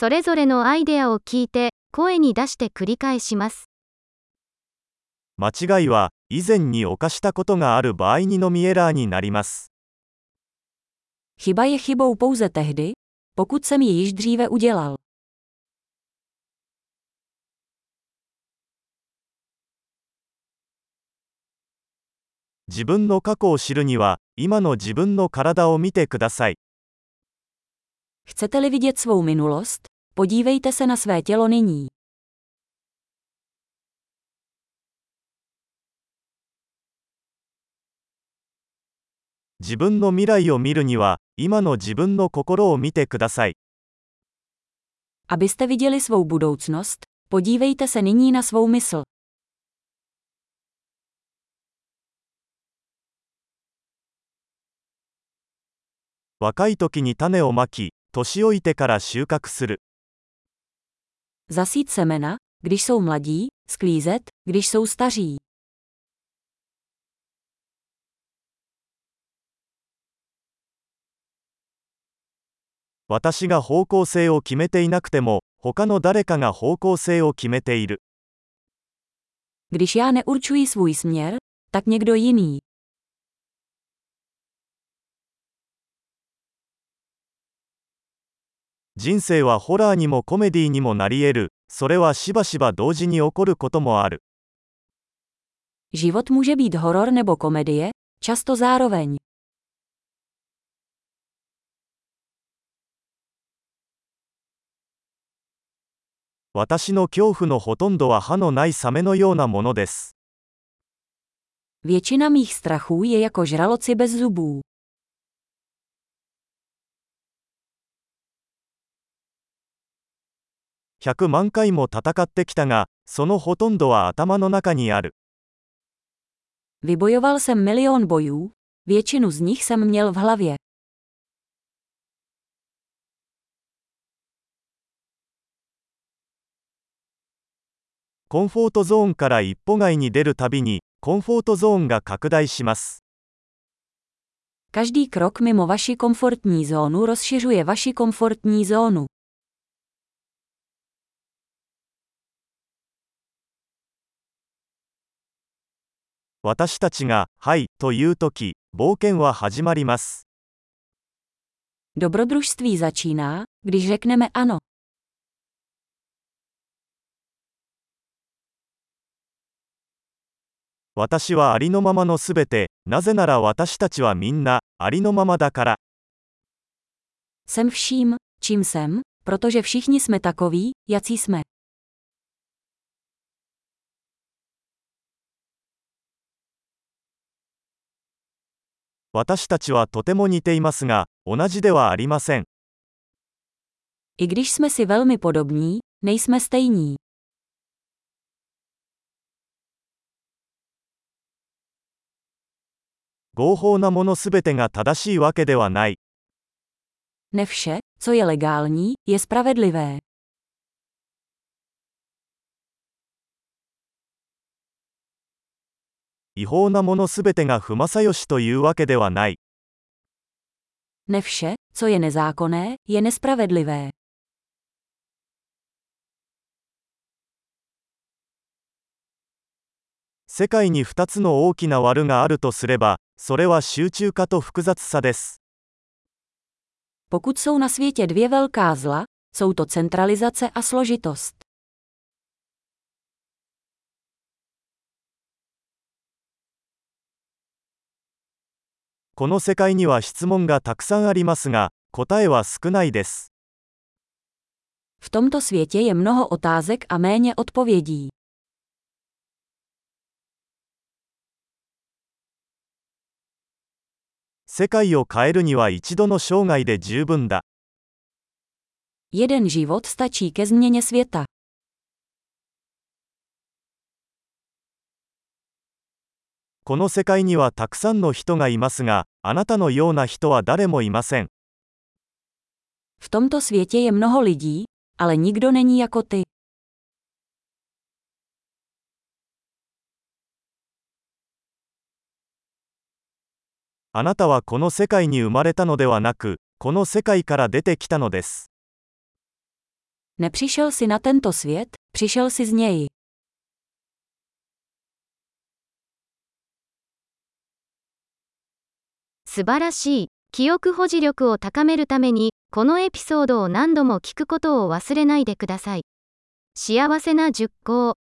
それぞれのアイデアを聞いて、声に出して繰り返します。間違いは以前に犯したことがある場合にのみエラーになります。Chyba je chybou pouze tehdy, pokud jsem ji již dříve udělal. 自分の過去を知るには、今の自分の体を見てください。Chcete-li vidět svou minulost, podívejte se na své tělo nyní. 自分の未来を見るには、今の自分の心を見てください。Abyste viděli svou budoucnost, podívejte se nyní na svou mysl. 若い時に種をまき、年老いてから収穫する。Zasít semena, když jsou mladí, sklízet, když jsou staří. 私が方向性を決めていなくても、他の誰かが方向性を決めている。Když já neurčuji svůj směr, tak někdo jiný. 人生はホラーにもコメディにもなり得る。それはしばしば同時に起こることもある。Život může být horor nebo komedie, často zároveň. 私の恐怖のほとんどは歯のないサメのようなものです。Většina mých strachů je jako žraloci bez zubů. 100万回も戦ってきたが、そのほとんどは頭の中にある。Vybojoval jsem milion bojů, většinu z nich jsem měl v hlavě. コンフォートゾーンから一歩外に出るたびに、コンフォートゾーンが拡大します。Každý krok mimo vaši komfortní zónu rozšiřuje vaši komfortní zónu. 私たちが、はい、というとき、冒険は始まります。Dobrodružství začíná, když řekneme ano. 私はありのままのすべて、なぜなら私たちはみんな、ありのままだから。Jsem vším, čím jsem, protože všichni jsme takoví, jací jsme. 私たちはとても似ていますが同じではありません。合法なものすべてが正しいわけではない。違法なものすべてが不正義というわけではない。Ne vše, co je nezákonné, je nespravedlivé. 世界に2つの大きな悪があるとすれば、それは集中化と複雑さです。Pokud jsou na světě dvě velká zla, jsou to centralizace a složitost. この世界には質問がたくさんありますが、答えは少ないです。V tomto světě je mnoho otázek a méně odpovědí. 世界を変えるには一度の生涯で十分だ。Jeden život stačí ke změně světa. この世界にはたくさんの人がいますが、あなたのような人は誰もいません。V tomto světě je mnoho lidí, ale nikdo není jako ty. あなたはこの世界に生まれたのではなく、この世界から出てきたのです。Nepřišel si na tento svět, přišel si z něj. 素晴らしい。記憶保持力を高めるために、このエピソードを何度も聞くことを忘れないでください。幸せな熟考。